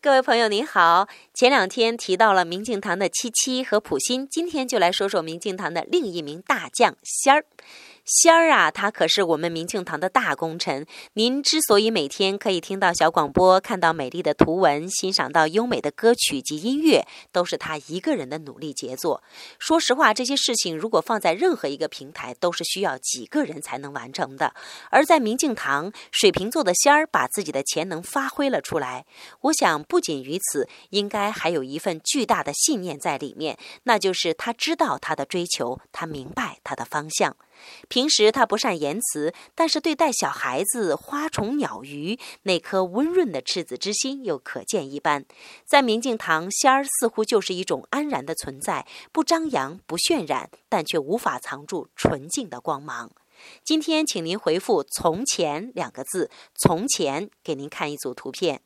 各位朋友您好，前两天提到了明镜堂的七七和普心，今天就来说说明镜堂的另一名大将仙儿。仙儿啊，他可是我们明镜堂的大功臣。您之所以每天可以听到小广播，看到美丽的图文，欣赏到优美的歌曲及音乐，都是他一个人的努力杰作。说实话，这些事情如果放在任何一个平台，都是需要几个人才能完成的。而在明镜堂，水瓶座的仙儿把自己的潜能发挥了出来。我想，不仅于此，应该还有一份巨大的信念在里面，那就是他知道他的追求，他明白他的方向。平时他不善言辞，但是对待小孩子、花虫、鸟鱼，那颗温润的赤子之心又可见一斑。在明镜堂，仙儿似乎就是一种安然的存在，不张扬，不渲染，但却无法藏住纯净的光芒。今天，请您回复“从前”两个字，“从前”给您看一组图片。